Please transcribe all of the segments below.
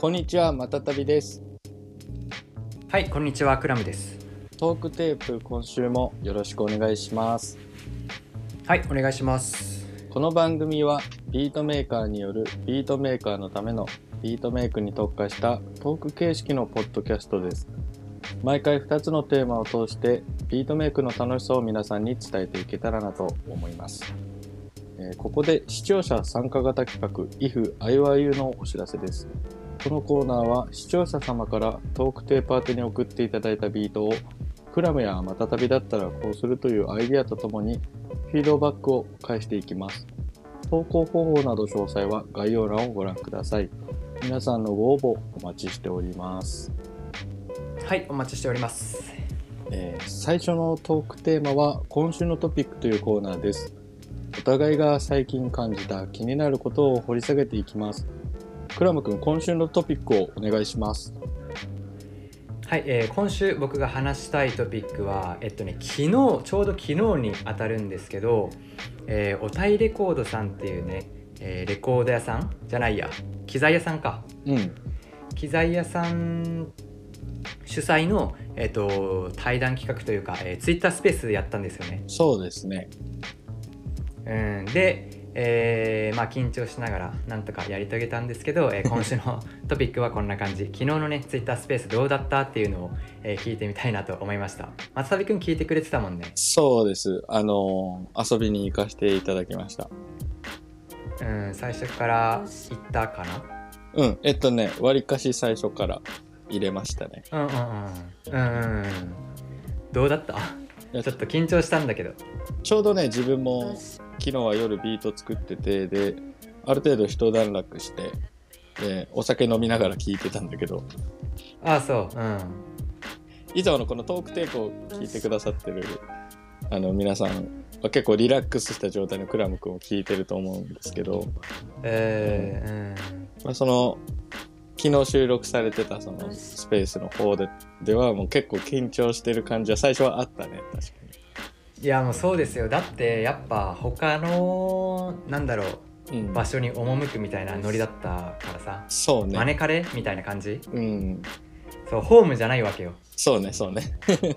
こんにちは、またたびです。はい、こんにちは、クラムです。トークテープ、今週もよろしくお願いします。はい、お願いします。この番組はビートメーカーによるビートメーカーのためのビートメイクに特化したトーク形式のポッドキャストです。毎回2つのテーマを通してビートメイクの楽しさを皆さんに伝えていけたらなと思います。えーここで視聴者参加型企画 IF I YOU のお知らせです。このコーナーは視聴者様からトークテープ宛てに送っていただいたビートをクラムやまたたびだったらこうするというアイディアとともにフィードバックを返していきます。投稿方法など詳細は概要欄をご覧ください。皆さんのご応募お待ちしております。はい、お待ちしております。えー最初のトークテーマは今週のトピックというコーナーです。お互いが最近感じた気になることを掘り下げていきます。クラム君、今週のトピックをお願いします。はい、えー今週僕が話したいトピックは、えっとね、昨日、ちょうど昨日に当たるんですけど、えーおたいレコードさんっていうね、えーレコード屋さんじゃないや、機材屋さんか。うん。機材屋さん主催の、えっと対談企画というか、えー、ツイッタースペースやったんですよね。そうですね。うん、で、えーまあ、緊張しながらなんとかやり遂げたんですけど、えー 今週のトピックはこんな感じ昨日のねツイッタースペースどうだったっていうのを、えー聞いてみたいなと思いました松旅くん聞いてくれてたもんねそうです。あのー遊びに行かせていただきました。うん最初から行ったかうん。えっとね、割かし最初から入れましたね。なうんうんうんうんうんどうだった？やちょっと緊張したんだけどちょうどね、自分も昨日は夜ビート作ってて、で、ある程度一段落して、で、お酒飲みながら聞いてたんだけど、ああそう。うん。以上のこのトークテープを聞いてくださってる、あの、皆さんは結構リラックスした状態のクラム君を聞いてると思うんですけど、えー、まあ、その、昨日収録されてたそのスペースの方でではもう結構緊張してる感じは最初はあったね、確かうんいやもうそうですよだってやっぱ他のなんだろうに。うん。場所に赴くみたいなノリだったからさそうね。招かれみたいな感じ？うん。そうホームじゃないわけよ、そうね、そうね。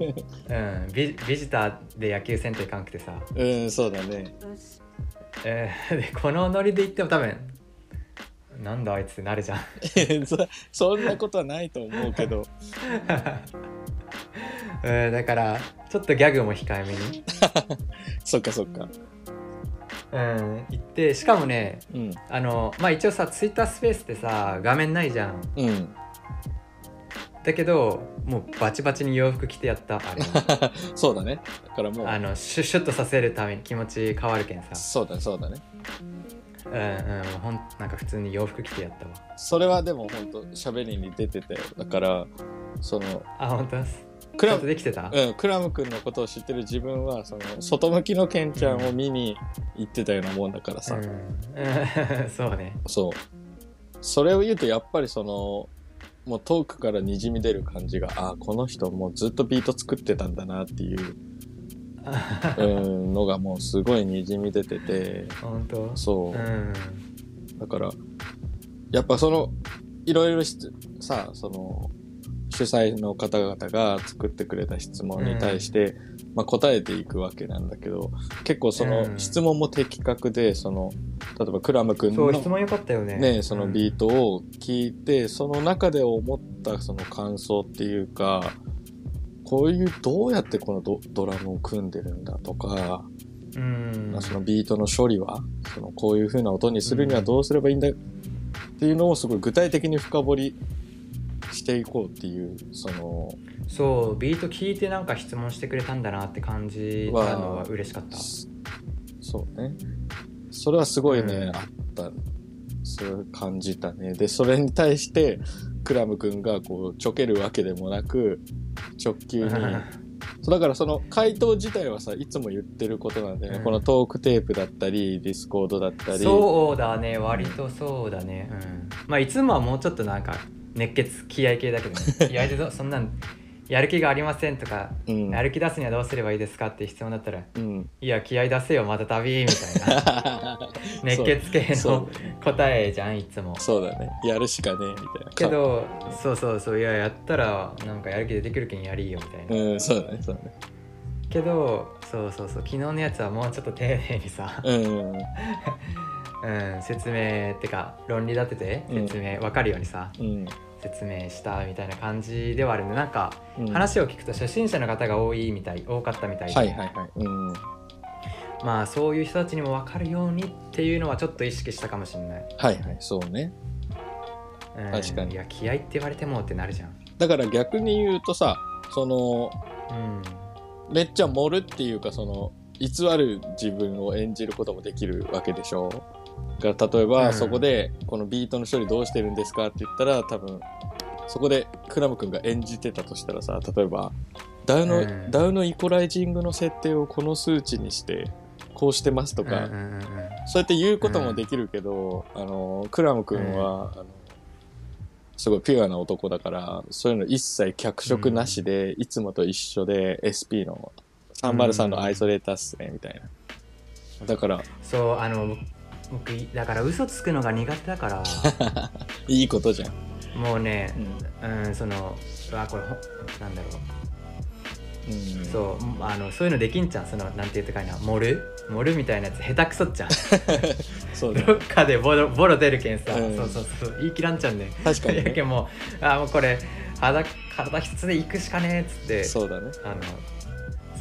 うん、ビビジターで野球せんといかんくてさ、うん、そうだね。えー でこのノリで言っても多分なんだあいつってなるじゃん そそんなことはないと思うけど。うんだからちょっとギャグも控えめに、そっかそっか。うん、言ってしかもねうん。あのまあ一応さツイッタースペースってさ画面ないじゃんうん。だけどもうバチバチに洋服着てやったあれ そうだね。だからもう、あのシュッシュッとさせるために気持ち変わるけんさそうだね、そうだね。うんうんもうほんなんか普通に洋服着てやったわそれはでも本当喋りに出てたよ。だから、その、あ本当です。クラちゃんとできてた、うん、クラム君のことを知ってる自分は、その、外向きのケンちゃんを見に行ってたようなもんだからさ。うん。う んそうね。そう。それを言うと、やっぱりその、もうトークからにじみ出る感じが、あ、この人もうずっとビート作ってたんだなっていう、うん、のがもうすごいにじみ出てて、本当？そう。う。ん。だから、やっぱその、いろいろしさ、その、主催の方々が作ってくれた質問に対して、まあ、答えていくわけなんだけど、結構そのうん。質問も的確で、その、例えばクラム君のそう質問よかったよね。ね、そのービートを聞いて、その中で思ったその感想っていうか、こういうどうやってこのドドラムを組んでるんだとか、うん。まあそのビートの処理はそのこういう風な音にするにはどうすればいいんだっていうのをすごい具体的に深掘りしていこうっていうそのそうビート聞いてなんか質問してくれたんだなって感じたのは嬉しかった。そうね。それはすごいね、うん。あった。それを感じたね。でそれに対してクラム君がこうちょけるわけでもなく直球に。そうだからその回答自体はさいつも言ってることなんだよね、うん。このトークテープだったりディスコードだったり。そうだね割とそうだね。うん。まあいつもはもうちょっとなんか熱血気合系だけどね。気合でそ そんなんやる気がありませんとか、うん。やる気出すにはどうすればいいですかって質問だったらうん。いや気合い出せよまたたびみたいな。熱血系の答えじゃんいつも。そうだね。やるしかねえみたいな。けどそうそうそういややったらなんかやる気出てくるけんやりよみたいな、うんそうだねそうだね。けどそうそうそう昨日のやつはもうちょっと丁寧にさ、うん うん、説明ってか論理立ててうん。説明、わかるようにさうん。説明したみたいな感じではあるんでなんかうん。話を聞くと初心者の方が多いみたい多かったみたい。で、はいはいはい。うん。まあそういう人たちにも分かるようにっていうのはちょっと意識したかもしれない、はいはい。そうね。うん、確かに。いや気合いって言われてもってなるじゃん。だから逆に言うとさそのうん。めっちゃ盛るっていうかその偽る自分を演じることもできるわけでしょが例えば、うん。そこでこのビートの処理どうしてるんですかって言ったら多分そこでクラム君が演じてたとしたらさ例えばダウの、うん。ダウのイコライジングの設定をこの数値にしてこうしてますとか、うんうんうんうん。そうやって言うこともできるけど、あのクラム君は、あのすごいピュアな男だからそういうの一切脚色なしで、いつもと一緒で SP の303のアイソレーターっすね、みたいな。だからそうあの僕だから嘘つくのが苦手だから。いいことじゃん、もうねうん。うんそのうわこれほなんだろう。うん、そうあのそういうのできんじゃんそのなんて言ってかいな。盛る？盛るみたいなやつ。下手くそっちゃん そうだどっかでボロボロ出るけんさ、うん。そうそうそう言い切らんちゃんね。確かにね。やけんもうあもうこれ体体一つで行くしかねえっつって。そうだね。あの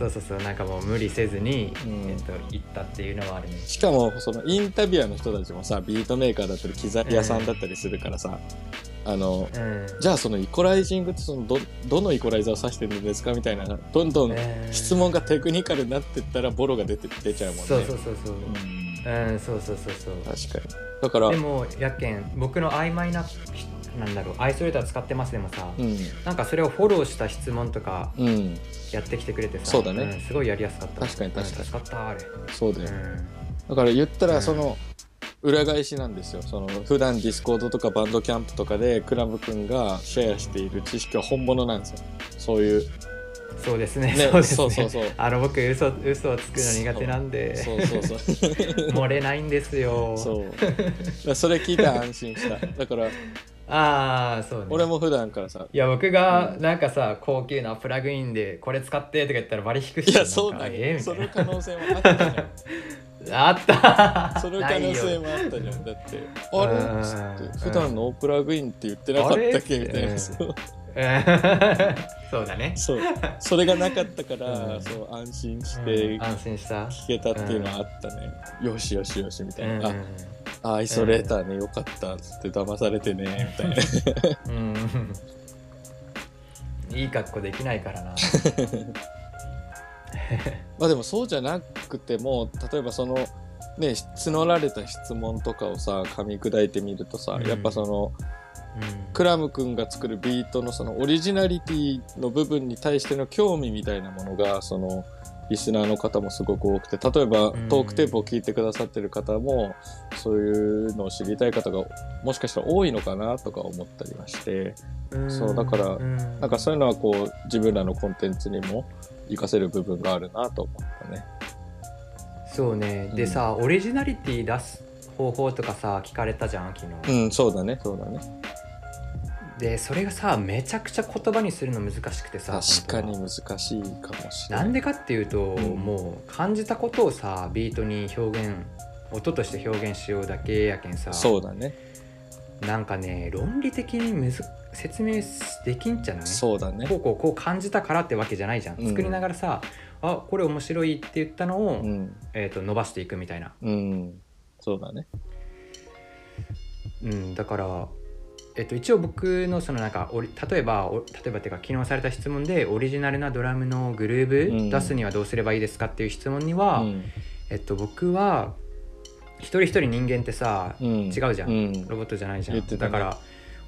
そうそうそうなんかもう無理せずに、うん。えっと、行ったっていうのはあるね。しかもそのインタビュアーの人たちもさビートメーカーだったり機材屋さんだったりするからさ、あのうん。じゃあそのイコライジングってそのどどのイコライザーを指してるんですかみたいなどんどんえー質問がテクニカルになってったらボロが出て出ちゃうもんね。そうそうそうそう。うん。うんそうそうそうそう。確かに。だから、でもやけん僕の曖昧ななんだろうアイソレーター使ってますでもさ、うん。なんかそれをフォローした質問とかうん。やってきてくれてさそうだねんすごいやりやすかった確かに確かにうん助かったあれ、そうだよ。うんだから言ったうんらその裏返しなんですよ。その普段ディスコードとかバンドキャンプとかでクラム君がシェアしている知識は本物なんですよ。そういう。そうですねねそうですねそうそうそうあの僕嘘嘘をつくの苦手なんでそうそうそう。漏れないんですよそう。それ聞いて安心した。だからああそうね俺も普段からさ、いや僕がなんかさ高級なプラグインでこれ使ってとか言ったらバリ引くしいや、そうだよ。かええみたいその可能性もあったじゃん。なあったその可能性もあったじゃん。だって、あうんれつって、普段ノープラグインって言ってなかったっけみたいな。う んそうだねそう。それがなかったから、うんそう、安心しうんて安心した聞けたっていうのはあったね。よしよしよし、みたいな。うんうんあ、アイソレーターね、よかった。つって騙されてね、みたいな。うんいい格好できないからな まあでもそうじゃなくても、例えばその、ね、募られた質問とかをさ、噛み砕いてみるとさ、うんやっぱその、うんクラム君が作るビートのそのオリジナリティの部分に対しての興味みたいなものがそのリスナーの方もすごく多くて例えばうん。トークテープを聞いてくださってる方もそういうのを知りたい方がもしかしたら多いのかなとか思ったりはしてそうだからうん。なんかそういうのはこう自分らのコンテンツにも活かせる部分があるなと思ったね。そうね。でさ、オリジナリティ出す方法とかさ聞かれたじゃん昨日、うんそうだねそうだねでそれがさめちゃくちゃ言葉にするの難しくてさ確かに本難しいかもしれなないんでかっていうと、うん。もう感じたことをさビートに表現音として表現しようだけやけんさそうだね。なんかね論理的にむず説明できんじゃんねそうだね。こうこうこう感じたからってわけじゃないじゃん、うん。作りながらさあこれ面白いって言ったのを、うん。えー、と伸ばしていくみたいな、うん。そうだね。うん、だから、えっと、一応僕のそのなんか例えばお例えばっていうか昨日された質問でオリジナルなドラムのグルーうん。ブ出すにはどうすればいいですかっていう質問には、うん。えっと、僕は一人一人人間ってさうん。違うじゃん。うん。ロボットじゃないじゃん、ね。だから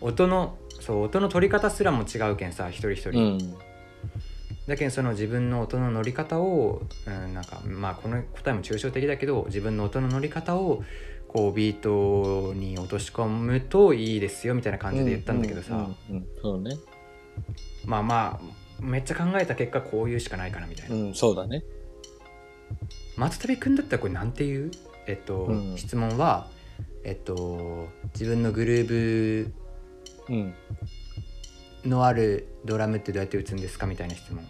音のそう音の取り方すらも違うけんさ一人一人、うん。だけどその自分の音の乗り方を、うん、なんかまあこの答えも抽象的だけど自分の音の乗り方をこうビートに落とし込むといいですよみたいな感じで言ったんだけどさ、うんうんうんそうね。まあまあめっちゃ考えた結果こういうしかないかなみたいな、うん、そうだね。松旅くんだったらこれなんていう？えっと、うん。質問はえっと自分のグルーうん。ブのあるドラムってどうやって打つんですかみたいな質問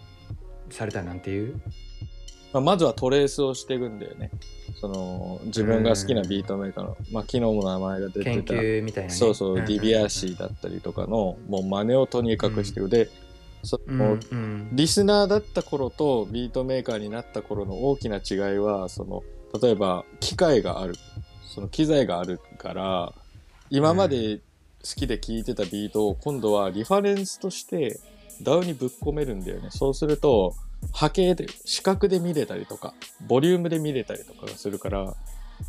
されたらなんていう？まあ、まずはトレースをしていくんだよね。その、自分が好きなビートメーカーの、まあ、昨日も名前が出て研た。究みたいな、ね、そうそう、んんん Dibiase だったりとかの、もう真似をとにかくしてる。で、そうんの、うんリスナーだった頃とビートメーカーになった頃の大きな違いは、その、例えば機械がある、その機材があるから、今まで好きで聴いてたビートを今度はリファレンスとしてダウにぶっ込めるんだよね。そうすると、波形で、視覚で見れたりとか、ボリュームで見れたりとかがするから、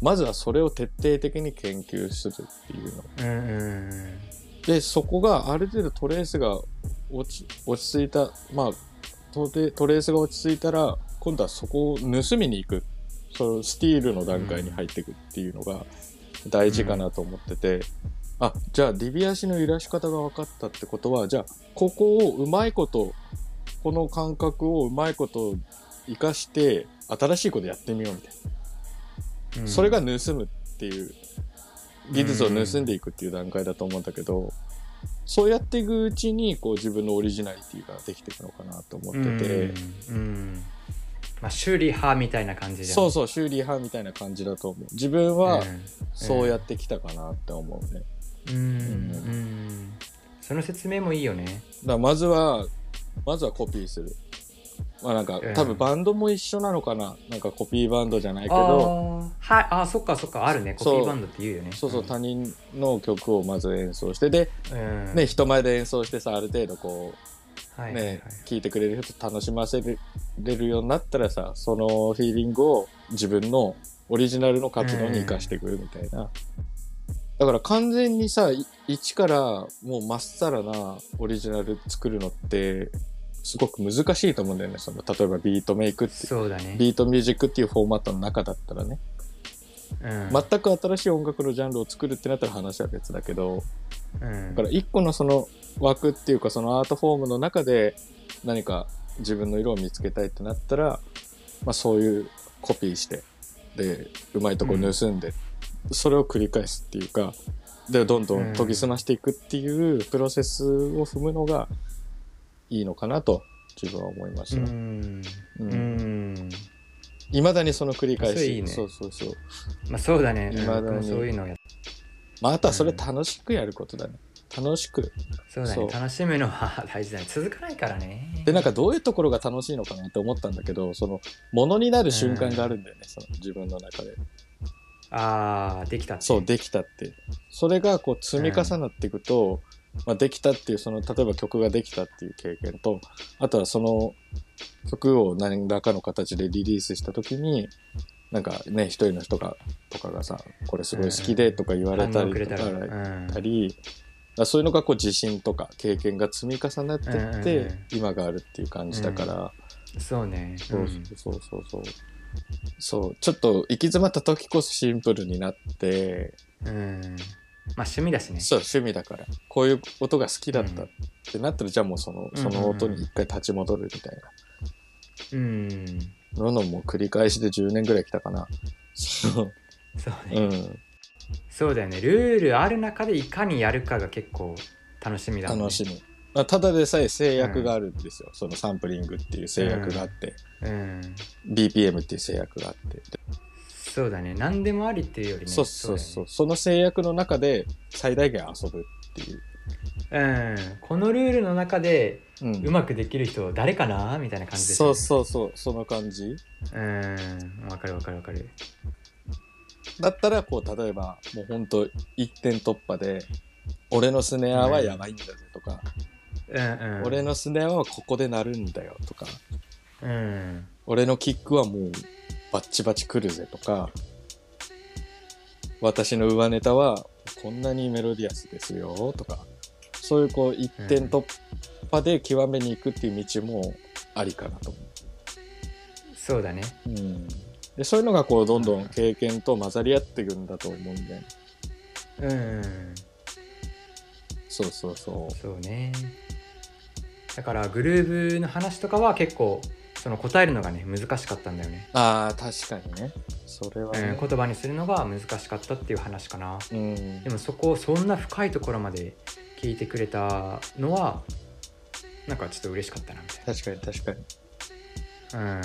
まずはそれを徹底的に研究するっていうの。うんうんうんで、そこがある程度トレースが落ち落ち着いた、まあトレ、ースが落ち着いたら、今度はそこを盗みに行く。そのスティールの段階に入っていくっていうのが大事かなと思ってて、あ、じゃあディビ足の揺らし方が分かったってことは、じゃあここをうまいこと、この感覚をうまいこと活かして、新しいことやってみようみたいな。うん。それが盗むっていう技術を盗んでいくっていう段階だと思うんだけど、そうやっていくうちにこう自分のオリジナリティができていくのかなと思ってて、うん。うん。まあ修理派みたいな感じじゃん。そうそう修理派みたいな感じだと思う。自分はうん。そうやってきたかなって思うね、うん。うん。その説明もいいよね。だまずはまずはコピーする。まあなんかうん多分バンドも一緒なのかな。なんかコピーバンドじゃないけあどー。はい。あそっかそっか。あるね。コピーバンドって言うよね。そうそう他人の曲をまず演奏してで、うん。ね、人前で演奏してさある程度こうはいね、聞いてくれる人楽しませれるようになったらさそのフィーリングを自分のオリジナルの活動に生かしてくるみたいな、だから完全にさい一からもうまっさらなオリジナル作るのってすごく難しいと思うんだよね。その例えばビートメイクってそうだね。ビートミュージックっていうフォーマットの中だったらね。うん。全く新しい音楽のジャンルを作るってなったら話は別だけどうん。だから一個のその枠っていうかそのアートフォームの中で何か自分の色を見つけたいってなったら、まあ、そういうコピーしてでうまいとこ盗んで、それを繰り返すっていうかでどんどん研ぎ澄ましていくっていうプロセスを踏むのがいいのかなと自分は思いましうた。ん。ううん。んいまだにその繰り返し。ね。そうそうそう。まあそうだね。うん未だにそういうのをやっまあ、あとはそれ楽しくやることだね。楽しく。そうだね。楽しむのは大事だね。続かないからね。で、なんかどういうところが楽しいのかなって思ったんだけど、その、ものになる瞬間があるんだよね、その自分の中で。ああできたそう、できたって。それがこう積み重なっていくと、まあ、できたっていう、その、例えば曲ができたっていう経験と、あとはその曲を何らかの形でリリースした時に、なんかね、一人の人が、とかがさ、これすごい好きでとか言われたりとか、うん。たり、だからそういうのがこう自信とか経験が積み重なってって、うんうんうん。今があるっていう感じだから、そうね。そうそうそうそう。そう、ちょっと行き詰まった時こそシンプルになって、うんうんまあ趣味だしねそう、趣味だから。こういう音が好きだったってなったら、じゃあもうその、その音に一回立ち戻るみたいうんな。ののもう繰り返しで10年ぐらい来たかな。そう。そうねうん。そうだよねルールある中でいかにやるかが結構楽しみだもんね楽しみ。まあ、ただでさえ制約があるんですよ。そのサンプリングっていう制約があって、うん。BPM っていう制約があって。でそうだね。何でもありっていうよりね。そうそうそう。だその制約の中で最大限遊ぶっていう。うん。このルールの中でうん。うまくできる人誰かな？みたいな感じですそううそうそう、その感じ。うん。わかるわかるわかる。だったら、こう、例えば、もうほんと一点突破で、俺のスネアはやばいんだぜとか、うんうん俺のスネアはここで鳴るんだよとか、うん。俺のキックはもうバッチバチ来るぜとか、私の上ネタはこんなにメロディアスですよとか、そういうこう一点突破で極めに行くっていう道もありかなと。思そうだね。う。うん。で、そういうのがこうどんどん経験と混ざり合っていくんだと思うんだよね。うんそうそうそう。そうね。だからグルーブの話とかは結構その答えるのがね難しかったんだよね、ああ確かにね。それはうんね、言葉にするのが難しかったっていう話かな。うん。でもそこをそんな深いところまで聞いてくれたのはなんかちょっと嬉しかったなみ確かに確かに、たいな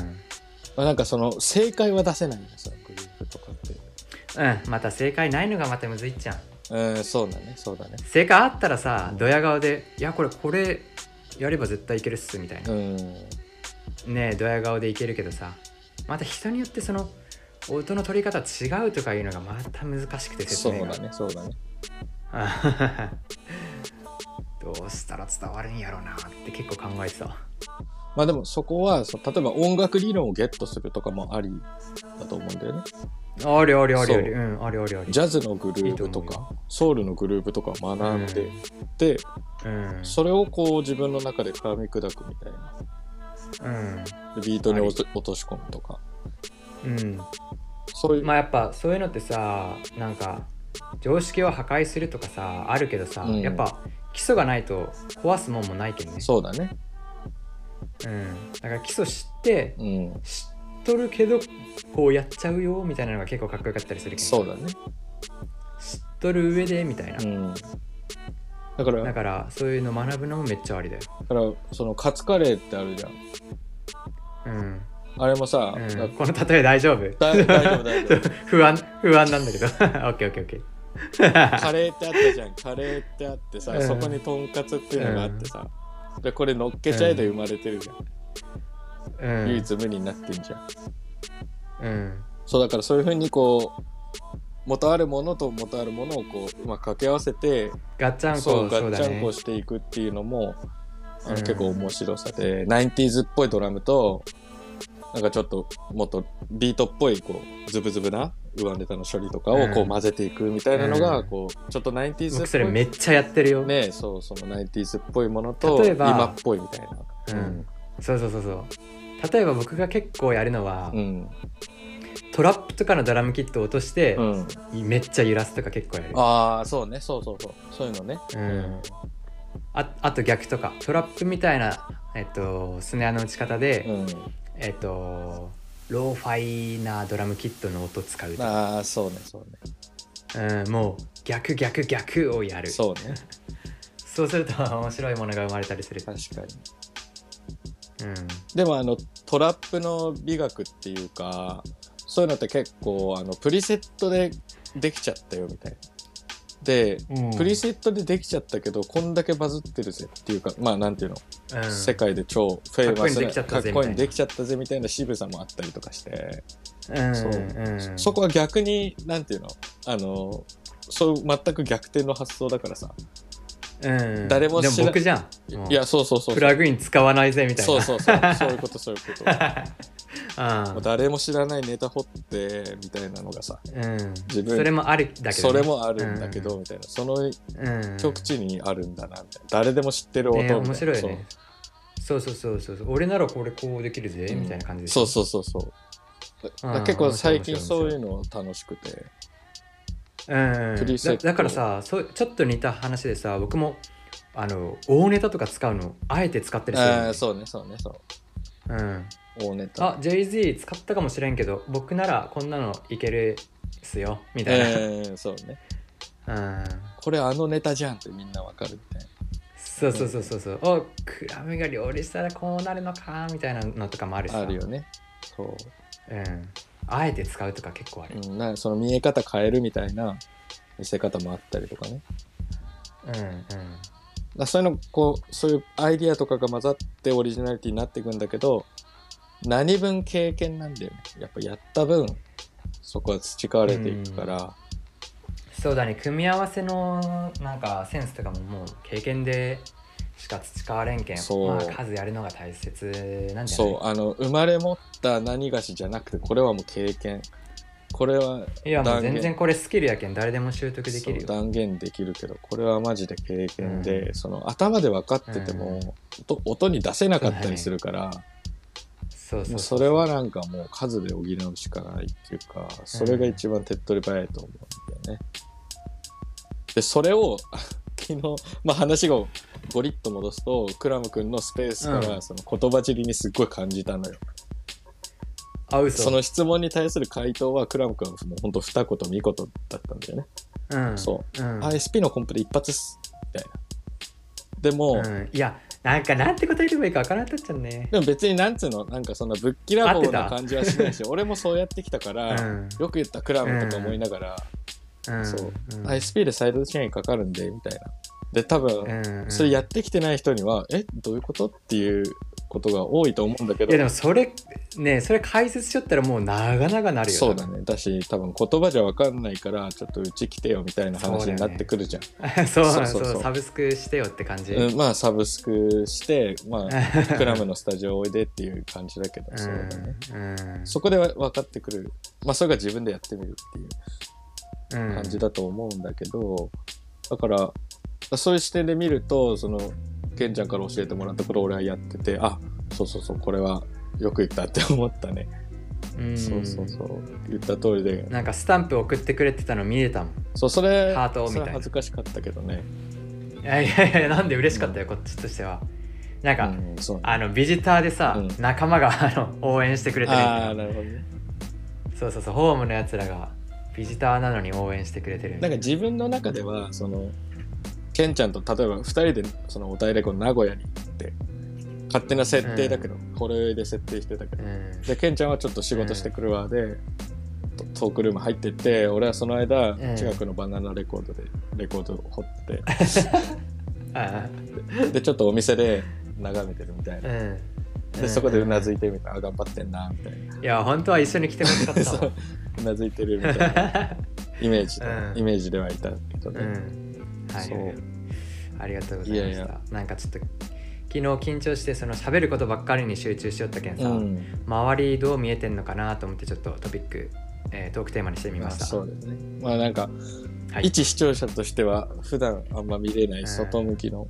まあ、なんかその正解は出せないんですよグループとかって。うん、うん、また正解ないのがまたむずいっちゃんうんそうだね。そうだね。正解あったらさドヤ顔で「いやこれこれやれば絶対いけるっす」みたいな。うん。ねえドヤ顔でいけるけどさ。また人によってその音の取り方違うとかいうのがまた難しくて説明が。そうだねそうだね。あ どうしたら伝わるんやろうなって結構考えてたまあでもそこは例えば音楽理論をゲットするとかもありだと思うんだよねありありありあり。そう。うんありありあり。ジャズのグループとかソウルのグループとかを学んで、でうん。それをこう自分の中で噛み砕くみたいな。うん。でビートに落とし込むとか。うん。そういう、まあやっぱそういうのってさなんか常識を破壊するとかさあるけどさ、うん。やっぱ基礎がないと壊すもんもないけどね。そうだね。うん、だから基礎知ってうん。知っとるけどこうやっちゃうよみたいなのが結構かっこよかったりするけどそうだね。知っとる上でみたいな、うん。だからだからそういうの学ぶのもめっちゃありだよ。だからそのカツカレーってあるじゃん。うん、あれもさ、うん。だこの例え大丈夫？だ大丈夫大丈夫。不安不安なんだけど。オッケーオッケーオッケーカレーってあったじゃん。カレーってあってさ、うん。そこにとんかつっていうのがあってさ、でこれ乗っけちゃえで生まれてるじゃん、うん。唯一無二になってんじゃん。うん。そうだからそういうふうにこう元あるものと元あるものをこううまく掛け合わせてガッチャンコそそううガッチャンコしていくっていうのもあの、うん。結構面白さで 90s っぽいドラムとなんかちょっともっとビートっぽいこうズブズブな上ネタの処理とかをこううん。混ぜていくみたいなのが、うん。こうちょっと 90s 僕それっぽいめっちゃやってるよ、ねそうその 90s っぽいものと今っぽいみたいな。うん、そうそうそうそう例えば僕が結構やるのは、うん。トラップとかのドラムキットを落としてう、ん、めっちゃ揺らすとか結構やる。ああそうね。そうそうそう。そういうのね。うん。ああと逆とかトラップみたいな、えっと、スネアの打ち方で、うん、えっとローファイなドラムキットの音使うとか、ああそうねそうね。うん、もう逆逆逆をやる。そうね。そうすると面白いものが生まれたりする、確かに。うん、でもあのトラップの美学っていうかそういうのって結構あのプリセットでできちゃったよみたいな。で、うん。プリセットでできちゃったけどこんだけバズってるぜっていうかまあなんていうの、うん。世界で超フェイマスなかっこいいのできちゃったぜかっこいいのできちゃったぜみたいな渋さもあったりとかして、うん。そう。うんそこは逆になんていうの？あのそう全く逆転の発想だからさ、うん、誰も知ら僕じゃん。いやそうそうそうプラグイン使わないぜみたいな。そうそうそう。そういうことそういうこと。うん。もう誰も知らないネタ掘ってみたいなのがさ。うん、自分それもあるだけど、それもあるんだけど、みたいな。そのうん、うん、極地にあるんだなみたいな。誰でも知ってる音みたいな、ね面白いよね。そう。そうそうそうそう俺ならこれこうできるぜ、うんみたいな感じでそうそうそうそう。だだから結構最近そういうの楽しくてうん。だだからさそうちょっと似た話でさ僕もあの大ネタとか使うのあえて使ったりするのああそうねそうねそう。うん、大ネタ。あ Jay-Z 使ったかもしれんけど僕ならこんなのいけるっすよみたいな、えー、そうね。うん。これあのネタじゃんってみんなわかるみたいな。そうそうそうそうそう。おクラムが料理したらこうなるのかみたいなのとかもあるしさ。あるよね。そう、うん、あえて使うとか結構ある、うん、なその見え方変えるみたいな見せ方もあったりとかね。うんうん。だそういうのこうそういうアイディアとかが混ざってオリジナリティになっていくんだけど何分経験なんだよね。やっぱやった分そこは培われていくから、そうだね。組み合わせのなんかセンスとかももう経験でしか培われんけんそう。まあ数やるのが大切なんじゃない？そうあの生まれ持った何菓子じゃなくてこれはもう経験。これはいやもう全然これスキルやけん誰でも習得できるよ。断言できるけどこれはマジで経験で、その頭で分かってても、音音に出せなかったりするから、そうそうそれはなんかもう数で補うしかないっていうかそれが一番手っ取り早いと思うんだよね。でそれを 昨日、まあ、話がゴリッと戻すとクラム君のスペースからうん。その言葉尻にすっごい感じたのよ、あ嘘。その質問に対する回答はクラム君はもうほんと二言三言だったんだよね、うん。そう。うん、あ SP のコンプで一発っすみたいな。でも、うん、いやなんかなんて答えればいいかわからんかったっちゃうね。でも別になんつうのなんかそんなぶっきらぼうな感じはしないし俺もそうやってきたから、うん。よく言ったクラムとか思いながら、うん。そう、ん。ISP でサイドチェーンかかるんでみたいなで多分、うんうん。それやってきてない人にはえどういうことっていうことが多いと思うんだけど。いやでもそれねそれ解説しよったらもう長々なるよそうだね。だし多分言葉じゃ分かんないからちょっとうち来てよみたいな話になってくるじゃん。そうそそううそう。そうサブスクしてよって感じ、うん、まあサブスクして、まあ、クラムのスタジオおいでっていう感じだけど、そうだね。うんそこでわ分かってくる。まあ、それが自分でやってみるっていううん。感じだと思うんだけど、だから、そういう視点で見ると、その、ケンちゃんから教えてもらったことを俺はやってて、あ、そうそうそう、これはよく言ったって思ったね。うんそうそうそう。言った通りで。なんかスタンプ送ってくれてたの見れたもんそう、それ、ハートみた恥ずかしかったけどね。いやいやいやなんで嬉しかったよ、こっちとしてはなんか、うん。あのビジターでさ、うん仲間があの応援してくれてるああ、なるほどね。そうそうそうホームのやつらがビジターなのに応援してくれてるなんか自分の中ではそのケンちゃんと例えば2人でそのお平レコ名古屋に行って勝手な設定だけど、これで設定してたけど、うん。でケンちゃんはちょっと仕事してくるわで、トトークルーム入ってって俺はその間、ん。近くのバナナレコードでレコードを掘って。あでちょっとお店で眺めてるみたいな、うん。でそこでうなずいいてみたい頑張ってんなみたいな。いや本当は一緒に来てほしかった そうわうなずいてるみたいな。イメージで、うん。イメージではいたけどね、うん。はい。そうありがとうございました。いやいや。なんかちょっと昨日緊張してその喋ることばっかりに集中しよったけんさ、うん。周りどう見えてんのかなと思ってちょっとトピック、えートークテーマにしてみました、あそうですね。まあなんか、はい。一視聴者としては普段あんま見れない外向きの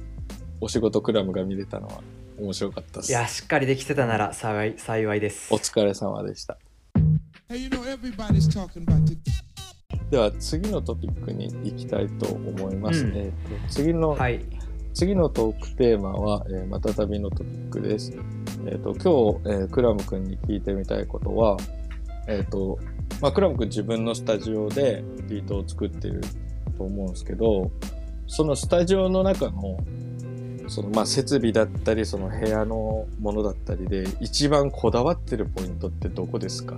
お仕事クラムが見れたのは面白かったです。いやしっかりできてたなら幸い幸いです。お疲れ様でした。Hey, you know では次のトピックに行きたいと思います、うん。えーと次の、はい。次のトークテーマは、えーまたたびのトピックです。えっ、と、今日、えークラム君に聞いてみたいことは、えっ、と、まあ、クラム君自分のスタジオでビートを作ってると思うんですけど、そのスタジオの中の、そのまあ設備だったり、その部屋のものだったりで、一番こだわってるポイントってどこですか？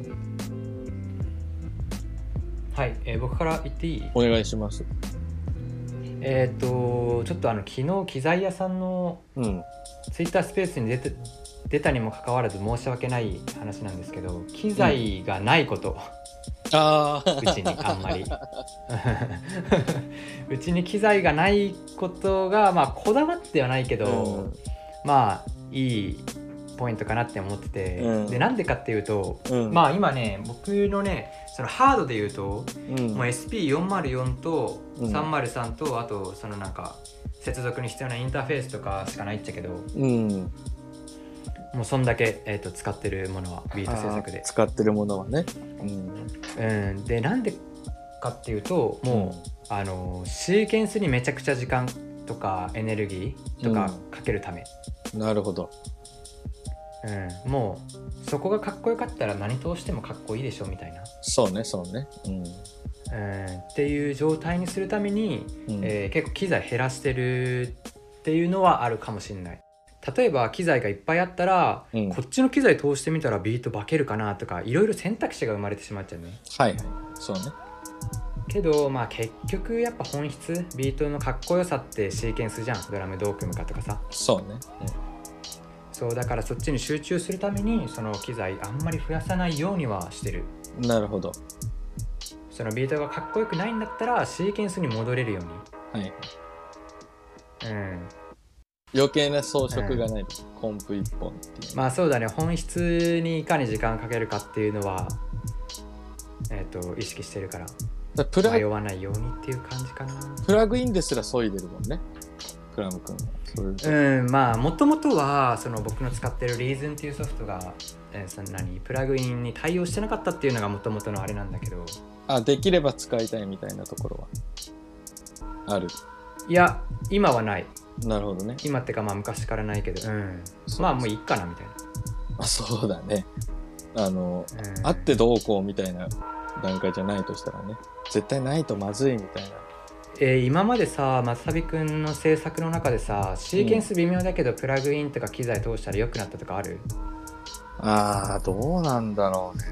はい、えー僕から言っていい？お願いします。えっ、とちょっとあの昨日機材屋さんのうん。ツイッタースペースに出て出たにもかかわらず申し訳ない話なんですけど機材がないこと、ああ。うちにあんまり うちに機材がないことがまあこだわってはないけど、うんまあいいポイントかなって思ってて、うんでなんでかっていうと、うん。まあ今ね僕のねそのハードで言うと、うん、もう SP404 とうん303と、あとそのなんか接続に必要なインターフェースとかしかないっちゃけどうん。もうそんだけ、えー、と使ってるものはビート制作で。使ってるものはね。うん。うん、でなんでかっていうともう、あのシーケンスにめちゃくちゃ時間とかエネルギーとかかけるため、なるほど。うんもうそこがかっこよかったら何通してもかっこいいでしょみたいな、そうね、そうね。うん、っていう状態にするために、うん。うんえー結構機材減らしてるっていうのはあるかもしれない例えば機材がいっぱいあったら、うんこっちの機材通してみたらビート化けるかなとかいろいろ選択肢が生まれてしまっちゃうねはいはい。そうね。けどまあ結局やっぱ本質ビートのかっこよさってシーケンスじゃんドラムどう組むかとかさそうね。そうだからそっちに集中するためにその機材あんまり増やさないようにはしてるうんなるほど。そのビートがかっこよくないんだったらシーケンスに戻れるようはい。にうん余計な装飾がない、コンプ一本っていう。まあそうだね本質にいかに時間かけるかっていうのはえっ、と意識してるからだプラ迷わないようにっていう感じかなプラグインですら削いでるもんね。クラム君。は。そういううんまあもともとはその僕の使ってるリーズンっていうソフトが、えーその何プラグインに対応してなかったっていうのがもともとのあれなんだけど。あ、できれば使いたいみたいなところは？ある。いや今はない。なるほどね。今ってかまあ昔からないけど、うん、まあもういいかなみたいあそうだね。あのな、うん、あってどうこうみたいな段階じゃないとしたらね絶対ないとまずいみたいなえー今までさ松旅くんの制作の中でさシーケンス微妙だけどプラグインとか機材通したら良くなったとかある？ああどうなんだろうね。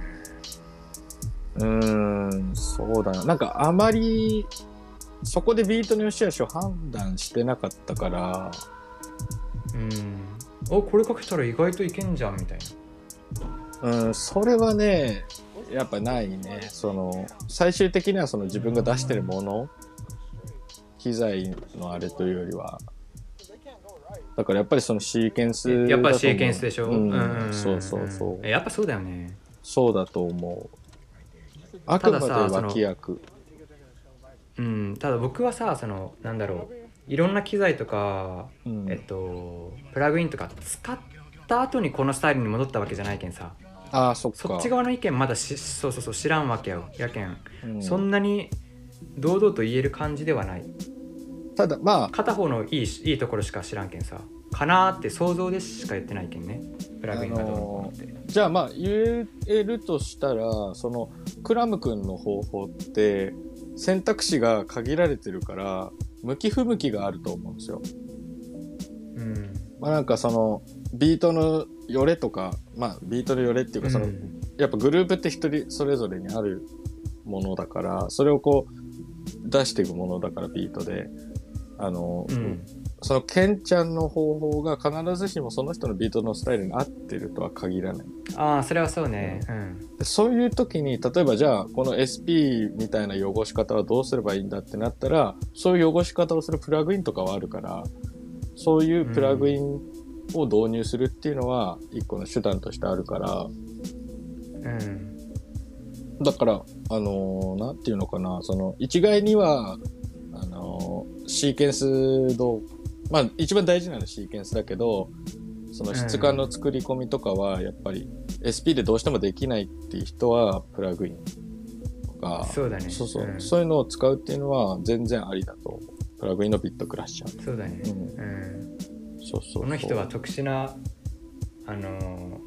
うーんそうだな。なんかあまりそこでビートの良し悪しを判断してなかったから。うん。おこれかけたら意外といけんじゃんみたいな。うんそれはねやっぱないね。その最終的にはその自分が出してるもの機材のあれというよりは。だからやっぱりそのシーケンスやっぱりシーケンスでしょ、うん。そうそうそう。えやっぱそうだよね。そうだと思う。あくまで脇役。うん。ただ僕はさそのなんだろう。いろんな機材とか、うん。えっとプラグインとか使った後にこのスタイルに戻ったわけじゃないけんさ。ああそっか。そっち側の意見まだしそうそうそう知らんわけよ。やけん、うん。そんなに堂々と言える感じではない。ただまあ片方のいいしいいところしか知らんけんさ。かなーって想像でしか言ってないけんね。プラグインがどうのこうのって、じゃあまあ言えるとしたらそのクラム君の方法って選択肢が限られてるから向き不向きがあると思うんですよ。うん。まあなんかそのビートのよれとかまあビートのよれっていうかその、うん。やっぱグループって一人それぞれにあるものだからそれをこう出していくものだからビートで。あの、うん。そのケンちゃんの方法が必ずしもその人のビートのスタイルに合ってるとは限らない。ああそれはそうね。うん。でそういう時に例えばじゃあこの SP みたいな汚し方はどうすればいいんだってなったらそういう汚し方をするプラグインとかはあるからそういうプラグインを導入するっていうのは一個の手段としてあるから。うんだからあのーなんていうのかなその一概にはあのーシーケンスどうまあ一番大事なのはシーケンスだけどその質感の作り込みとかはやっぱり SP でどうしてもできないっていう人はプラグインとかそうだね。そうそう、ん。そういうのを使うっていうのは全然ありだと思う。プラグインのビットクラッシャー。そうだね。うん。うん。そうそうそう。この人は特殊なあのー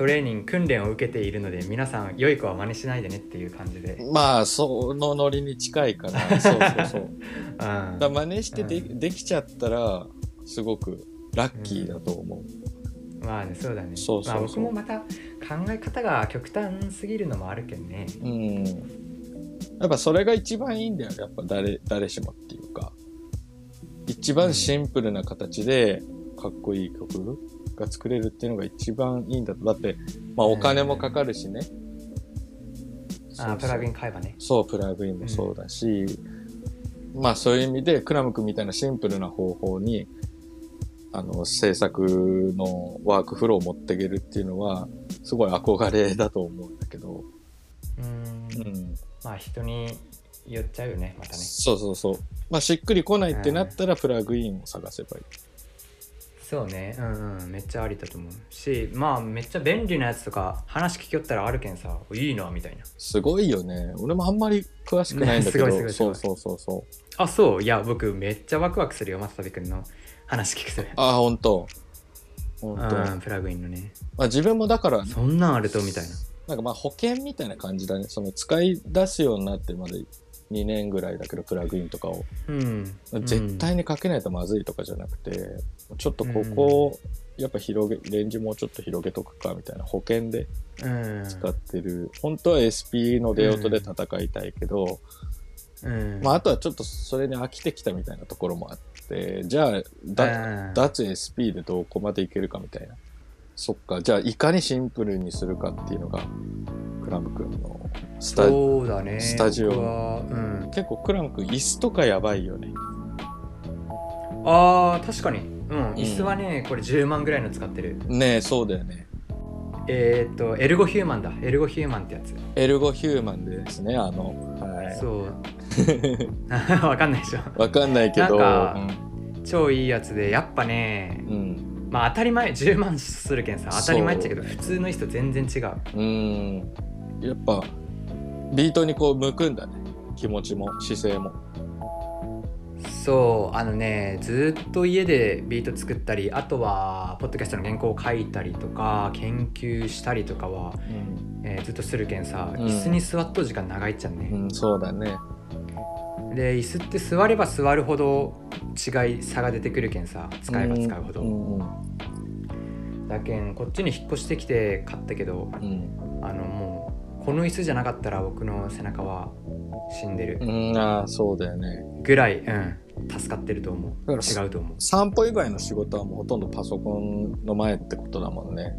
トレーニング訓練を受けているので皆さん良い子は真似しないでねっていう感じで、うん、まあそのノリに近いから。そうそうそう。だから真似してで,、うん。できちゃったらすごくラッキーだと思う、まあねそうだね。そうそうそう。まあ、僕もまた考え方が極端すぎるのもあるけどね。うん。やっぱそれが一番いいんだよ。やっぱ誰、誰しもっていうか。一番シンプルな形でかっこいい曲が作れるっていうのが一番いいんだと。だって、まあお金もかかるしね。あープラグインン買えばねそう、プラグインもそうだし、まあそういう意味で、クラム君みたいなシンプルな方法に、あの、制作のワークフローを持っていけるっていうのは、すごい憧れだと思うんだけど、うんうん。まあ人によっちゃうよねまたねそうそうそう。まあ、しっくりこないってなったら、プラグインを探せばいい。そうね。うんうん。めっちゃありだと思うしまあめっちゃ便利なやつとか話聞きよったらあるけんさいいなみたいな。すごいよね。俺もあんまり詳しくないんだけど、ねすごいすごいすそうそうそうそう。あそう。いや僕めっちゃワクワクするよ松旅くんの。話聞くとああ、ほんと。ほんと。うんプラグインのね。まあ、自分もだから、そんなんあるとみたいな。なんかまあ保険みたいな感じだね。その使い出すようになってまで2年ぐらいだけど、プラグインとかを。うん。絶対にかけないとまずいとかじゃなくて、ちょっとここを、やっぱ広げ、レンジもうちょっと広げとくかみたいな保険でうん。使ってる。本当は SP の出音で戦いたいけど、うん。まあ、あとはちょっとそれに飽きてきたみたいなところもあって、じゃあ、脱 SP でどこまでいけるかみたいな。そっか、じゃあいかにシンプルにするかっていうのが、クラム君のスタそうだね。スタジオ。うん。結構クラム君椅子とかやばいよね。あー確かにうん椅子はねこれ10万ぐらいの使ってるねえ、そうだよね。えーっとエルゴヒューマンだエルゴヒューマンってやつエルゴヒューマンでですね、あの、はそう わかんないでしょい。わかんないけど、なんか超いいやつでやっぱねうん。うんまあ当たり前10万するけんさ当たり前っちゃけど普通の人全然違ううん。やっぱ、ビートにこう向くんだね。気持ちも、姿勢も。そうあのねずっと家でビート作ったりあとはポッドキャストの原稿を書いたりとか研究したりとかは、えーずっとするけんさ、うん。椅子に座っとる時間長いっちゃうね、うん、そうだね。で椅子って座れば座るほど違い差が出てくるけんさ使えば使うほど、うんうんだけんこっちに引っ越してきて買ったけどうん。あのもうこの椅子じゃなかったら僕の背中は死んでる。うん、ああ、そうだよね。ぐらい、うん、助かってると思うだから違うと思う散歩以外の仕事はもうほとんどパソコンの前ってことだもんね。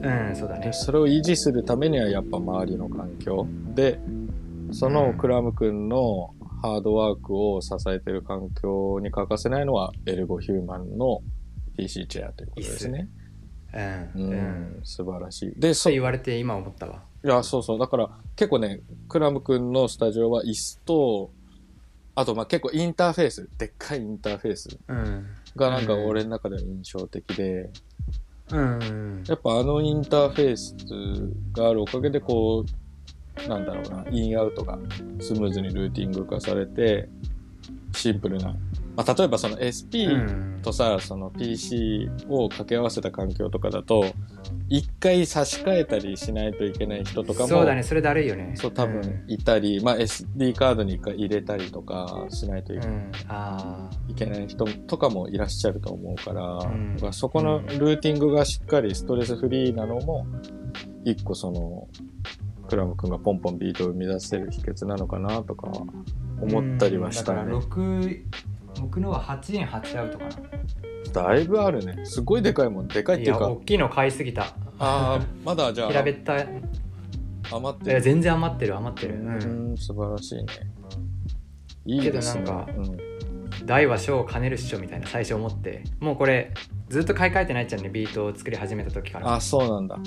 うんそうだねでそれを維持するためにはやっぱ周りの環境でそのクラム君のハードワークを支えてる環境に欠かせないのはエルゴヒューマンの PC チェアということですね。うん、ううんん、素晴らしい。で、そう言われて今思ったわいや、そうそう。だから結構ね、クラム君のスタジオは椅子と、あとまあ結構インターフェース、でっかいインターフェースうんがなんかうん俺の中では印象的で、うんやっぱあのインターフェースがあるおかげでこう、なんだろうな、インアウトがスムーズにルーティング化されて、シンプルな。まあ、例えばその SP うん。とさ、その PC を掛け合わせた環境とかだと、一回差し替えたりしないといけない人とかも、そうだね。それだるいよね。そう多分いたり、まあ SD カードに一回入れたりとかしないといけない人とかもいらっしゃると思うから、ん。だからそこのルーティングがしっかりストレスフリーなのも、一個その、クラム君がポンポンビートを生み出せる秘訣なのかなとかー思ったりはしたうん。だからね。6僕のは8円8アウトかな。だいぶあるね。すごいでかいもん。でかいっていうか。いや大、きいの買いすぎた。ああ、まだじゃあ。平べったい。余ってる。全然余ってる余ってる、ううんん、素晴らしいね。いいですね。けどなんかうん、大は小を兼ねるっしょみたいな最初思ってもうこれずっと買い替えてないっちゃうね。ビートを作り始めた時から。あ、そうなんだ。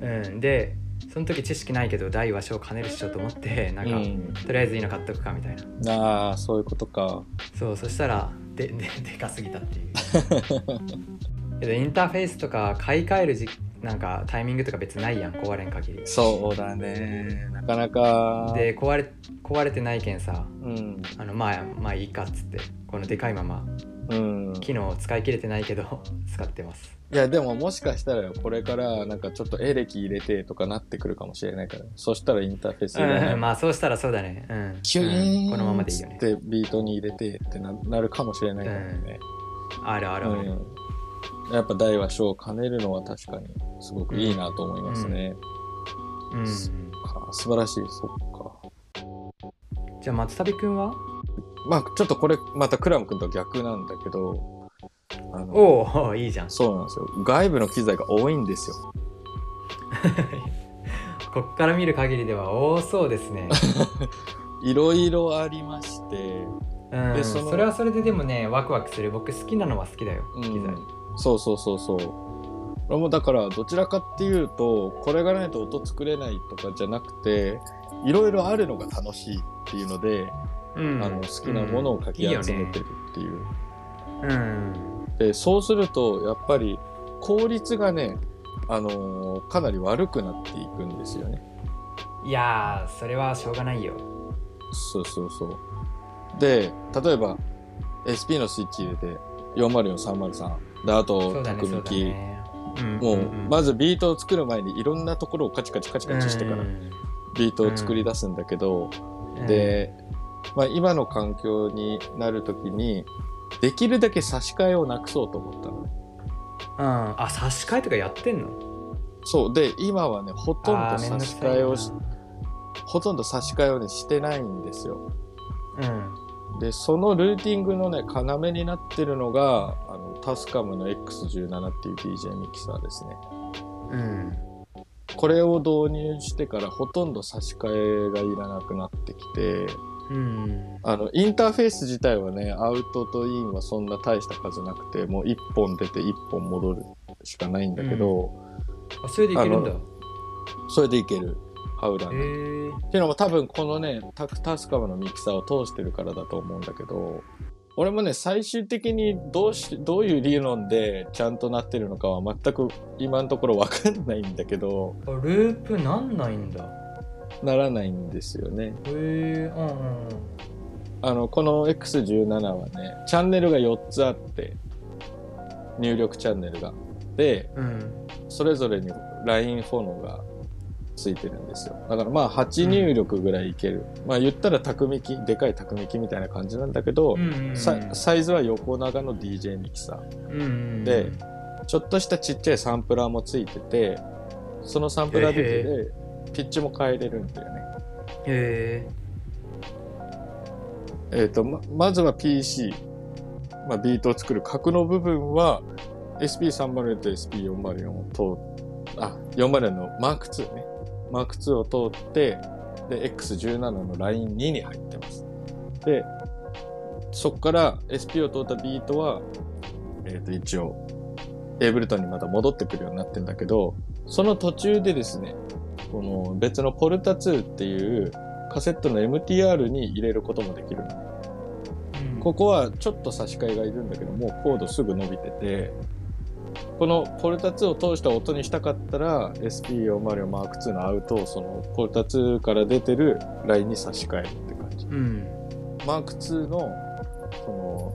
うん。でその時知識ないけど大は小を兼ねるっしょと思ってなんか、うんとりあえずいいの買っとくかみたいなああ、そういうことか。そうそしたらでで でかすぎたっていう けどインターフェースとか買い替えるじなんかタイミングとか別にないやん壊れん限りそうだね。なかなか。で壊れ壊れてないけんさうん。あのまあまあいいかっつってこのでかいままうん。機能を使い切れてないけど 使ってます。いや、でももしかしたらこれからなんかちょっとエレキ入れてとかなってくるかもしれないから、そしたらインターフェースいらない。うん、まあそうしたらそうだね。うん。キュイーンうん。このままでいいよね。ってビートに入れてってななるかもしれないからね。あるあるある、うん。やっぱ大は小を兼ねるのは確かにすごくいいなと思いますね。うん。か素晴らしい、そっか。じゃあ松旅くんは？まあちょっとこれまたクラム君と逆なんだけど、あのおおいいじゃんそうなんですよ。外部の機材が多いんですよ。こっから見る限りでは多そうですね いろいろありまして、うんでそのそれはそれででもねワクワクする僕好きなのは好きだよ、うん機材そうそうそうそう。俺もだからどちらかっていうと、これがないと音作れないとかじゃなくて、いろいろあるのが楽しいっていうので、うんあの好きなものをかき集めてるっていう。うんいいよねで、そうすると、やっぱり効率がね、あのーかなり悪くなっていくんですよね。うんいやーそれはしょうがないよそうそうそう。で、例えば SP のスイッチ入れて、404-303。で、あと、そうだねねうんもう、んんまずビートを作る前にいろんなところをカチカチカチカチしてからうんビートを作り出すんだけど、うんで、まあ、今の環境になるときに、できるだけ差し替えをなくそうと思ったのね。うんあ差し替えとかやってんの？そう。で、今はね、ほとんあど差し替えをし、ほとんど差し替えをね、してないんですよ。うんで、そのルーティングのね、要になってるのが、あの、タスカムの X17 っていう DJ ミキサーですね。うんこれを導入してからほとんど差し替えがいらなくなってきて、うん。あの、インターフェース自体はね、アウトとインはそんな大した数なくて、もう1本出て1本戻るしかないんだけど、あそれでいけるんだ。あそれでいける。ハウラへー。っていうのも多分このね、タクタスカムのミキサーを通してるからだと思うんだけど、俺もね、最終的にどうし、どういう理論でちゃんとなってるのかは全く今のところわかんないんだけど、あループなんないんだならないんですよね。へえうんうんあの、この X17 はね、チャンネルが4つあって、入力チャンネルが。で、うんそれぞれに LINE フォローがついてるんですよ。だからまあ8入力ぐらいいける。まあ言ったら卓ミキ、でかい卓ミキみたいな感じなんだけど、うんうんうんササイズは横長の DJ ミキサー。うんうんでちょっとしたちっちゃいサンプラーもついてて、そのサンプラーだけでピッチも変えれるんだよね。へえっ、とま、まずは PC、まあ、ビートを作る核の部分は SP304 と SP404 を通っあ、404の Mark2 ね。Mark2 を通って、で、X17 の Line2 に入ってます。で、そこから SP を通ったビートは、えっ、と、一応、エイブルトンにまた戻ってくるようになってんだけど、その途中でですね、この別のポルタ2っていうカセットの MTR に入れることもできるの。ーここはちょっと差し替えがいるんだけど、もうコードすぐ伸びてて、このポルタ2を通した音にしたかったら SP404 Mark2 のアウトをそのポルタ2から出てるラインに差し替えるって感じ。うんマーク2の、その、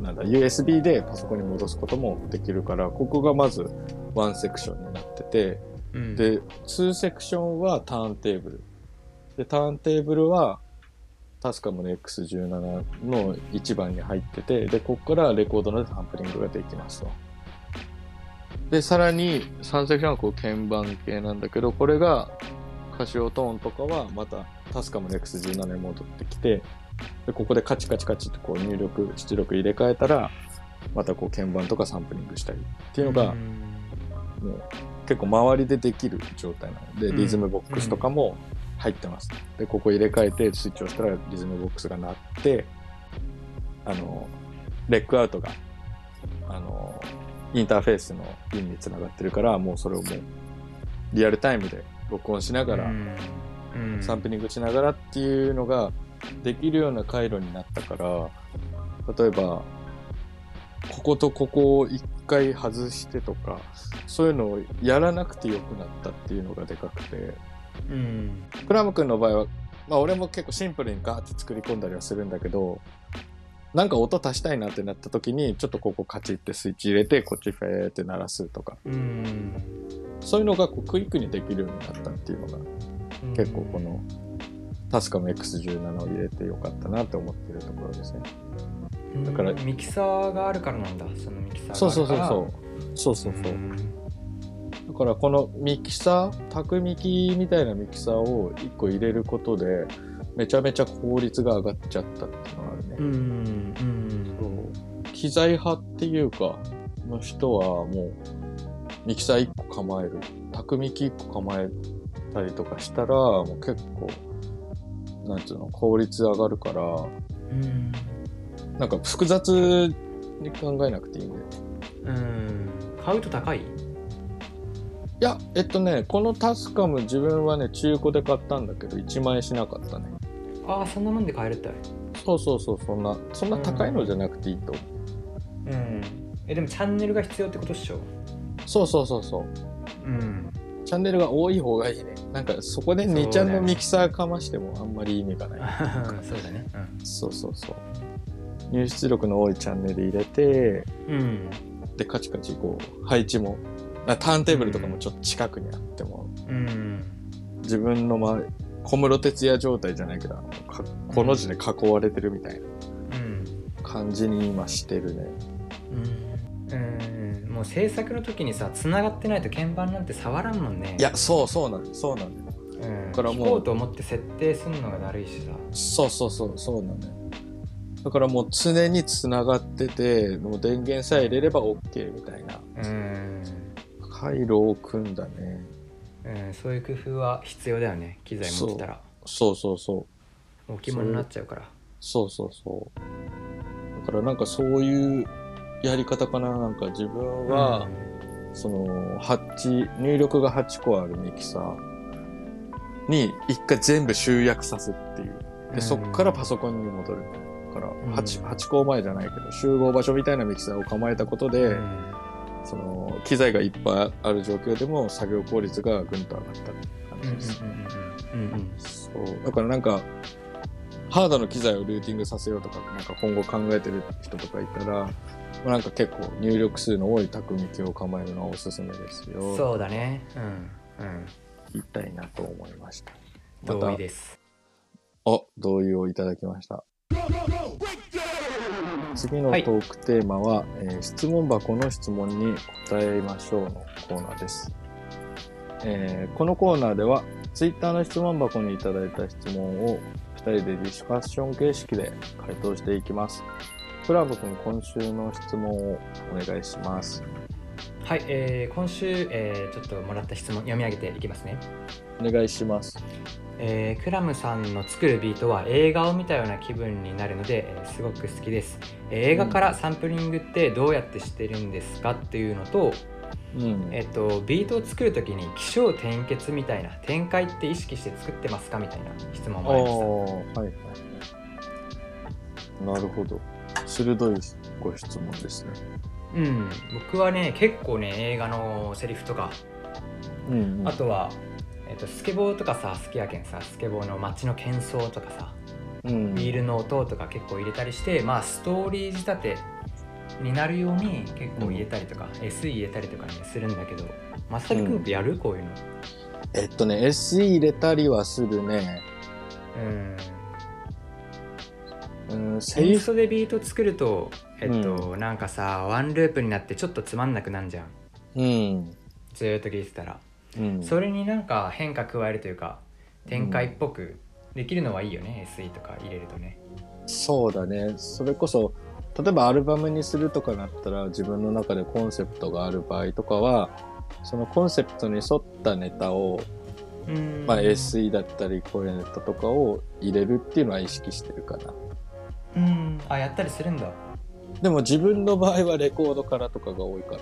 なんだ、USB でパソコンに戻すこともできるから、ここがまずワンセクションになってて、うんで、2セクションはターンテーブル。で、ターンテーブルは、タスカムの X17 の1番に入ってて、で、ここからレコードのサンプリングができますと。で、さらに3セクションはこう鍵盤系なんだけど、これがカシオトーンとかはまたタスカムの X17 に戻ってきて、で、ここでカチカチカチってこう入力、出力入れ替えたら、またこう鍵盤とかサンプリングしたりっていうのが、うんもう結構周りでできる状態なので、うん。リズムボックスとかも入ってます。で、ここ入れ替えてスイッチをしたらリズムボックスが鳴って、あの、レックアウトが、あの、インターフェースのピンにつながってるから、もうそれをもうリアルタイムで録音しながら、うん。うん。サンプリングしながらっていうのができるような回路になったから、例えば、こことここを一回外してとか、そういうのをやらなくてよくなったっていうのがでかくて、うん。クラム君の場合は、まあ俺も結構シンプルにガーって作り込んだりはするんだけど、なんか音足したいなってなった時に、ちょっとここカチってスイッチ入れて、こっちフェーって鳴らすとか、うん。そういうのがこうクイックにできるようになったっていうのが結構このタスカの X17 を入れてよかったなって思ってるところですね。だからうんミキサーがあるからなんだそのミキサーがそうそうそうそう。そうそうそう。だからこのミキサー、卓ミキみたいなミキサーを1個入れることで、めちゃめちゃ効率が上がっちゃったっていうのがあるね。うんうんそう機材派っていうか、の人はもう、ミキサー1個構える。卓ミキ1個構えたりとかしたら、もう結構、なんつうの、効率上がるから、うんなんか複雑に考えなくていいんだよ。うん買うと高い？いや、えっとね、このタスカム自分はね、中古で買ったんだけど、1万円しなかったね。ああそんなもんで買えるってそうそうそう、そんな、そんな高いのじゃなくていいと思う。うんえでもチャンネルが必要ってことっしょ？そうそうそうそう。うんチャンネルが多い方がいいね。なんかそこで2ちゃんのミキサーかましてもあんまり意味がない。そうだねそうそうそう。入出力の多いチャンネル入れて、うん。で、カチカチこう、配置も、あターンテーブルとかもちょっと近くにあっても、うん。自分の周り、小室哲也状態じゃないけど、この字で囲われてるみたいなうん。感じに今してるね。うん。うん。もう制作の時にさ繋がってないと鍵盤なんて触らんもんね。いや、そうそうなん。そうなんだよ。うん、からもう。弾こうと思って設定するのがだるいしさ。そうそうそう、そうなんだよ。だからもう常に繋がってて、もう電源さえ入れれば OK みたいなうん、回路を組んだね。うん、そういう工夫は必要だよね機材持ってたらそうそうそう。置物になっちゃうからそうそうそう。だからなんかそういうやり方かな。なんか自分は、その、8、入力が8個あるミキサーに一回全部集約さすっていう。で、そっからパソコンに戻る。だからん。8、8個前じゃないけど、集合場所みたいなミキサーを構えたことで、うん。その、機材がいっぱいある状況でも作業効率がぐんと上がった感うんじです。だからなんか、ハードの機材をルーティングさせようとか、なんか今後考えてる人とかいたら、まあなんか結構入力数の多い匠機を構えるのはおすすめですよ。そうだね。うん。うん。言いたいなと思いました。同意です。お、同意をいただきました。次のトークテーマは、えー質問箱の質問に答えましょうのコーナーです。えーこのコーナーでは、ツイッターの質問箱にいただいた質問を2人でディスカッション形式で回答していきます。クラブ君、今週の質問をお願いします。はい、えー今週、えーちょっともらった質問読み上げていきますねお願いします。えークラムさんの作るビートは映画を見たような気分になるので、えーすごく好きです、えー映画からサンプリングってどうやってしてるんですかっていうのと、うん。えっと、ビートを作るときに起承転結みたいな展開って意識して作ってますかみたいな質問あもありましたあ、はいはいはい。なるほど。鋭いご質問ですね。うん僕はね結構ね映画のセリフとかうん、うん。あとは、えっと、スケボーとかさ好きやけんさスケボーの街の喧騒とかさうん、ビールの音とか結構入れたりしてまあストーリー仕立てになるように結構入れたりとか、SE 入れたりとかねするんだけど松崎君ってやる、こういうの。えっとね、SE 入れたりはするね。うん。うん、セリフ、セリフでビート作るとえっと、なんかさワンループになってちょっとつまんなくなんじゃん。うん。ずーっと聴いてたら、うん。それになんか変化加えるというか展開っぽくできるのはいいよね、SE とか入れるとねそうだね。それこそ、例えばアルバムにするとかなったら、自分の中でコンセプトがある場合とかは、そのコンセプトに沿ったネタを、うんまあ SE だったり声ネタとかを入れるっていうのは意識してるかな。うんあやったりするんだでも自分の場合はレコードからとかが多いから。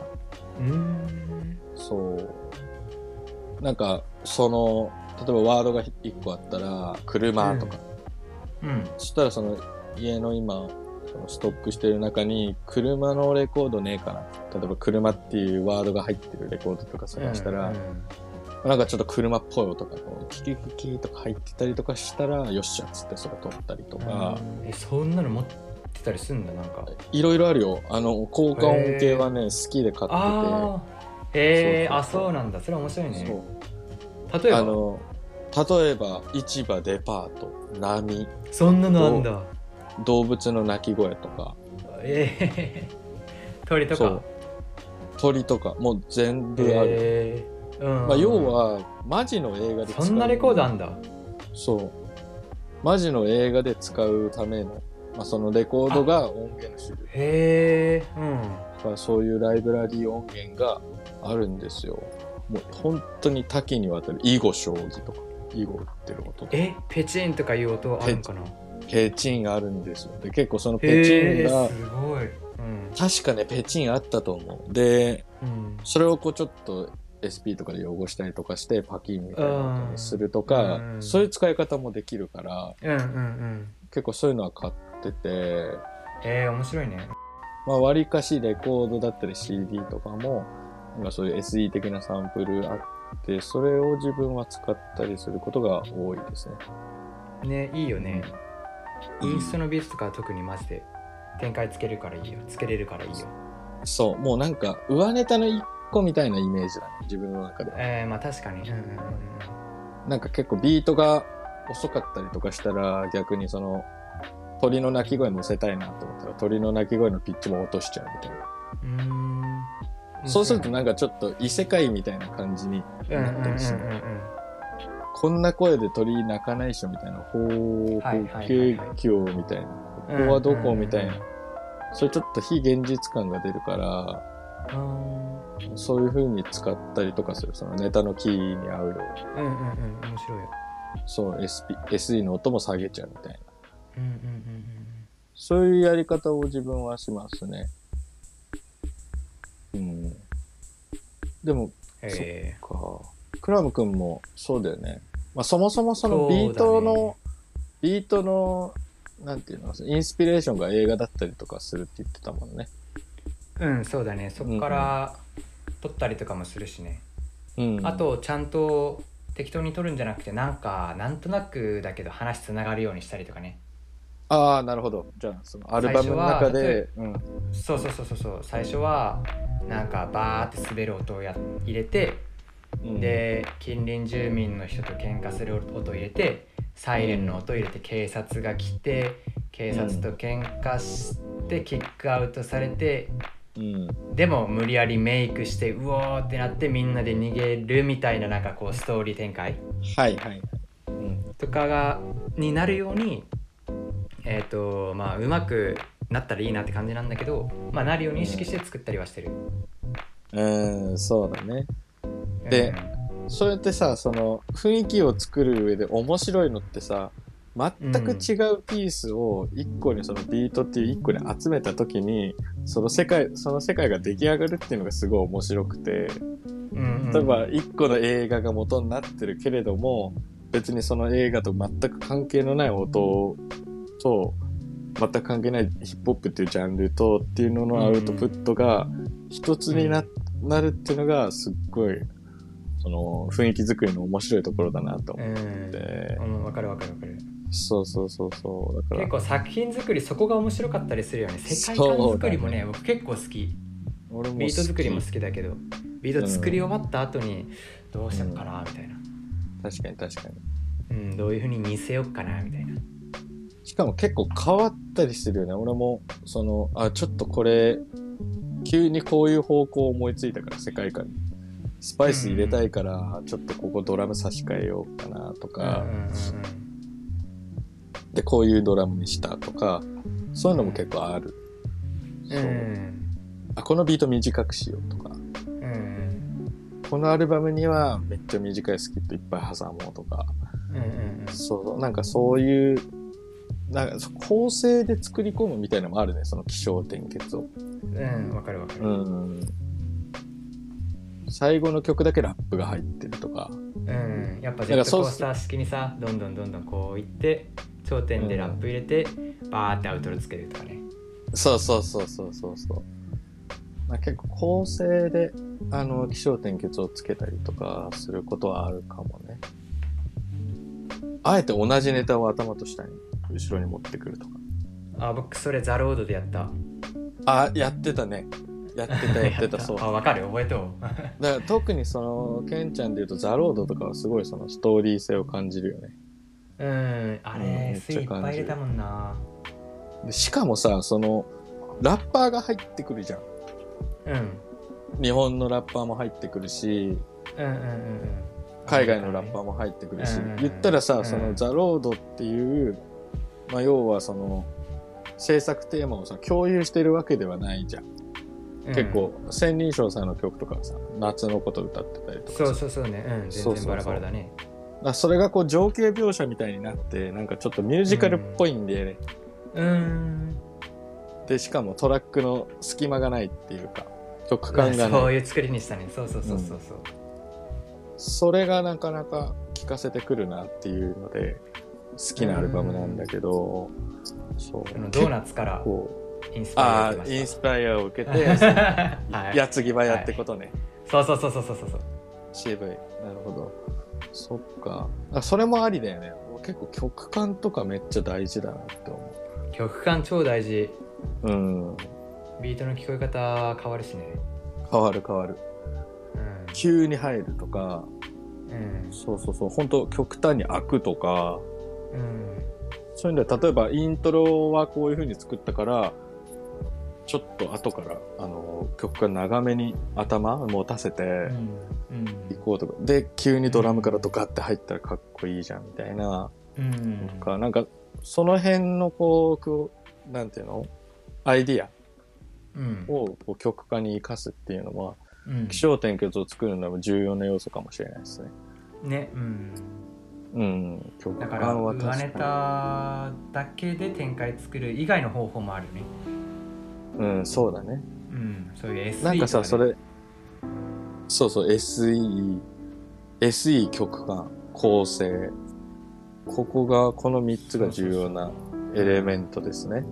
うんそう。なんか、その、例えばワードが1個あったら、車とか。うん。そしたらその家の今、そのストックしてる中に、車のレコードねえかな。例えば車っていうワードが入ってるレコードとか探したら、うんなんかちょっと車っぽい音がこう、キキキキとか入ってたりとかしたら、よっしゃっつってそれ撮ったりとか、うん。えそんなの持ってたりすんだなんか。いろいろあるよ。あの、効果音系はね、好きで買ってて。へえあそうなんだ。それ面白いね。例えば？あの、例えば、市場、デパート、波、そんなのあんだ。動物の鳴き声とか、ええ鳥とか？鳥とか、もう全部ある。へえうんまあ、要は、マジの映画で使う。そんなレコードあんだ。そう。マジの映画で使うための、まあ、そのレコードが音源の種類。へえうん。そういうライブラリー音源があるんですよ。もう本当に多岐にわたる囲碁将棋とか、囲碁打ってる音とか、えペチンとかいう音あるんかな？ペチンがあるんですよ。で、結構そのへペチンえが、すごい。うん。確かね、ペチンあったと思う。で、うん。それをこうちょっと SP とかで汚したりとかしてパキンみたいな音にするとか、うん。そういう使い方もできるから、うんうんうん。結構そういうのは買ってて、えー、面白いね。まあ割かしレコードだったり CD とかも、なんかそういう SE 的なサンプルあって、それを自分は使ったりすることが多いですね。ねいいよね。インストのビートとかは特にマジで展開つけるからいいよ。つけれるからいいよ。そう、もうなんか上ネタの一個みたいなイメージだね、自分の中で。えー、まあ確かに。うんうんうんなんか結構ビートが遅かったりとかしたら逆にその鳥の鳴き声乗せたいなと思ったら鳥の鳴き声のピッチも落としちゃうみたいな。うんそうするとなんかちょっと異世界みたいな感じになったりする。こんな声で鳥鳴かないっしょみたいな。ほー、はいはいはいほはいけきょうみたいな。うんここはどこうんみたいな。それちょっと非現実感が出るから、うんそういう風に使ったりとかする。そのネタのキーに合うように。うんうんうん面白いよそう、SP、SE の音も下げちゃうみたいな。うんうんうんそういうやり方を自分はしますね。うん。でも、うんえか。クラム君もそうだよね。まあそもそもそのビートの、ビートの、なんていうの、インスピレーションが映画だったりとかするって言ってたもんね。ーうんそうだねそこから撮ったりとかもするしね、うん。あ、とちゃんと適当に撮るんじゃなくてなんかなんとなくだけど話つながるようにしたりとかねああなるほど。じゃあそのアルバムの中で、うん、そうそうそうそうそう。最初はなんかバーって滑る音をや入れて、うん、で近隣住民の人と喧嘩する音を入れてサイレンの音を入れて警察が来て警察と喧嘩してキックアウトされてうん。でも無理やりメイクしてうおーってなってみんなで逃げるみたいななんかこうストーリー展開。はいはい。うん。とかがになるようにえっ、とまあうまくなったらいいなって感じなんだけどまあなるように意識して作ったりはしてる。うんそうだね。でそうやってさその雰囲気を作る上で面白いのってさ全く違うピースを一個にそのビートっていう一個に集めた時にその世界その世界が出来上がるっていうのがすごい面白くて。うん例えば一個の映画が元になってるけれども別にその映画と全く関係のない音と全く関係ないヒップホップっていうジャンルとっていうののアウトプットが一つにな,、なるっていうのがすっごいその雰囲気作りの面白いところだなとう思っんて、うん、分かる分かる分かる。そうそうそうそう。だから。結構作品作りそこが面白かったりするよね。世界観作りもね僕結構好き。俺もビート作りも好ききだけどビート作り終わった後にどうしようかなみたいな、確かに確かに。うん、どういうふうに見せようかなみたいなしかも結構変わったりするよね。俺も、その、あ、ちょっとこれ、急にこういう方向を思いついたから、世界観に。スパイス入れたいから、ちょっとここドラム差し替えようかなとか、で、こういうドラムにしたとか、そういうのも結構ある。うん。う。んあ、このビート短くしようとか、このアルバムにはめっちゃ短いスキットいっぱい挟もうとか、うんうん。そう、なんかそういう、なんか構成で作り込むみたいなのもあるね、その気象転結を。うんうんわかるわかるうん。最後の曲だけラップが入ってるとか。うんやっぱジェットコースター式にさどんどんどんどんこういって頂点でラップ入れて、バーってアウトロつけるとかねそうそうそうそうそうそう。まあ、結構構成で、あの、気象転結をつけたりとかすることはあるかもね。あえて同じネタを頭と下に、後ろに持ってくるとか。あ僕それザロードでやった。あ、やってたね。やってた やってた、そう。あ分かる覚えとう だから特にその、ケンちゃんで言うとザロードとかはすごいそのストーリー性を感じるよね。うんあれスイいっぱい入れたもんな。でしかもさ、その、ラッパーが入ってくるじゃん。うん。日本のラッパーも入ってくるし、うんうんうんうん。海外のラッパーも入ってくるし、うん言ったらさ、うん。そのザ・ロードっていう、まあ、要はその、制作テーマをさ、共有してるわけではないじゃん。うん。結構、千人称さんの曲とかさ、夏のこと歌ってたりとかさ。そうそうそうね。うん。そうそうそう。全然バラバラだね。だからそれがこう情景描写みたいになって、なんかちょっとミュージカルっぽいんでね。うん。で、しかもトラックの隙間がないっていうか、曲感がない。そういう作りにしたね。そうそうそうそうそう。それがなかなか聴かせてくるなっていうので、好きなアルバムなんだけど、そう。あのドーナツからインスパイアインスパイアを受けて、はい。やつぎばやってことね、そうそうそうそうそうそう。渋い。なるほど。そっか。あそれもありだよね。結構曲感とかめっちゃ大事だなって思曲感超大事。ううん。ビートの聞こえ方変わるしね。変わる変わる。う急に入るとか。んうん。そうそうそう。本当極端に開くとかうん。そういうので例えばイントロはこういう風に作ったからちょっと後からあの曲が長めに頭持たせて、うん。行こうとか。で、急にドラムからドカって入ったらかっこいいじゃん、みたいな。うん。とか、なんか、その辺のこう、なんていうの？アイディア。うん。をこう曲化に生かすっていうのは、うん。気象転結を作るのも重要な要素かもしれないですね。ね。うんうん。曲だから上確ネかタだけで展開作る以外の方法もあるねに。うん、そうだね。うんそういう SE なんかさ、とねそれ、そうそう、SE、SE 曲感、構成。ここが、この3つが重要なエレメントですね。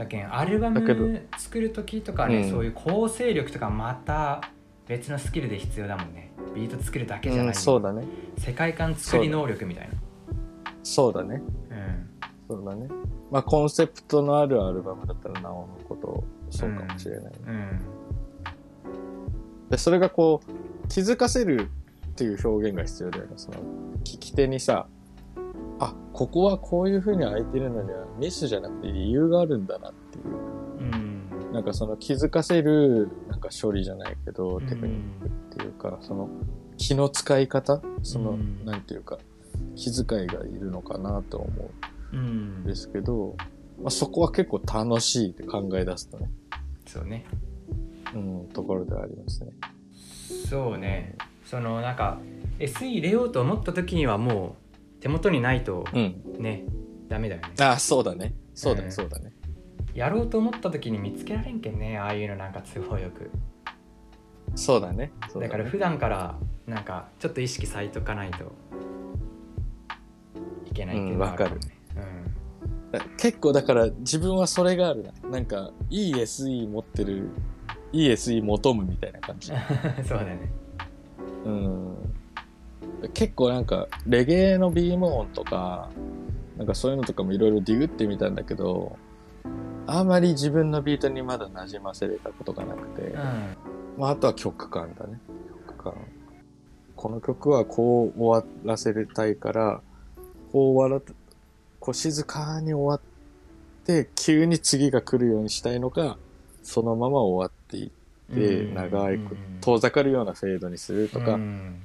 だけんアルバム作る時とかね、うんそういう構成力とかまた別のスキルで必要だもんねビート作るだけじゃない、うん、そうだね。世界観作り能力みたいそうだね。なうんそうだね。まあコンセプトのあるアルバムだったらなおのことそうかもしれない、うんで、それがこう、気づかせるっていう表現が必要だよね。その、聞き手にさ、あ、ここはこういう風に空いてるのにはミスじゃなくて理由があるんだなっていう。うん。なんかその気づかせる、なんか処理じゃないけど、うん。テクニックっていうか、その気の使い方その、うん。なんていうか、気遣いがいるのかなと思う。うん。んですけど、まあ、そこは結構楽しいって考え出すとね、そうね。うん、ところではありますね。そうね。そのなんか SE 入れようと思った時にはもう手元にないとうん。ねダメだよね。あ、そうだね。そうだね、うんそうだね。やろうと思った時に見つけられんけんねああいうのなんか都合よくそうだね。そうねだから普段からなんかちょっと意識さいとかないといけないっていうのはあもねだ結構だから自分はそれがあるな。なんか、いい SE 持ってる、いい SE 求むみたいな感じ。う んそうだねうん。結構なんか、レゲエのビーム音とか、なんかそういうのとかもいろいろディグってみたんだけど、あまり自分のビートにまだ馴染ませれたことがなくて、うん。まああとは曲感だね。曲感。この曲はこう終わらせたいから、こう終わら、こう静かに終わって、急に次が来るようにしたいのか、そのまま終わっていって、うん。長いうん遠ざかるようなフェードにするとか、うん。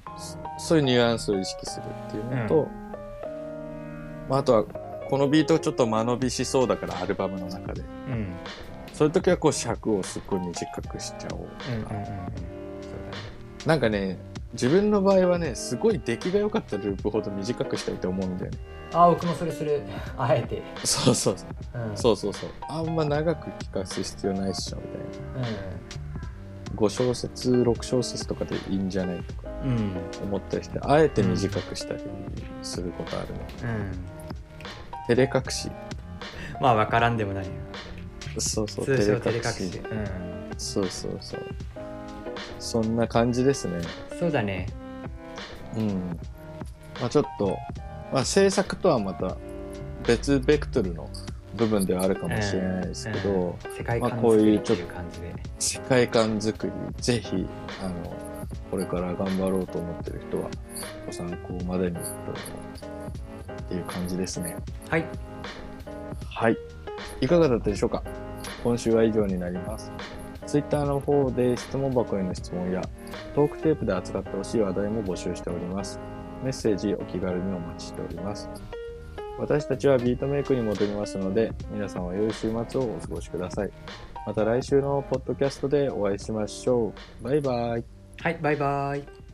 そういうニュアンスを意識するっていうのと、まあ、あとは、このビートちょっと間延びしそうだから、アルバムの中で。うんそういう時はこう尺をすっごい短くしちゃおうとか。なんかね、自分の場合はね、すごい出来が良かったループほど短くしたいと思うんだよね。あ僕もそれするあえてそうそうそう。うんそうそうそう。あんま長く聞かす必要ないっしょ、みたいな。5小節、6小節とかでいいんじゃないとかうんうん思ったりして、あえて短くしたりすることあるね。うん照れ隠し。まあ分からんでもないよそうそう、通称照れ隠し。うんそうそうそう。そんな感じですね。そうだねうん。まあちょっと、まあ制作とはまた別ベクトルの部分ではあるかもしれないですけど、うん世界観まあこういうちょっと世界観作り、ぜひ、あの、これから頑張ろうと思ってる人は、ご参考までにとっていう感じですね。はいはい。いかがだったでしょうか？今週は以上になります。Twitter の方で質問箱への質問やトークテープで扱ってほしい話題も募集しております。メッセージお気軽にお待ちしております。私たちはビートメイクに戻りますので、皆さんは良い週末をお過ごしください。また来週のポッドキャストでお会いしましょう。バイバイ。はいバイバイ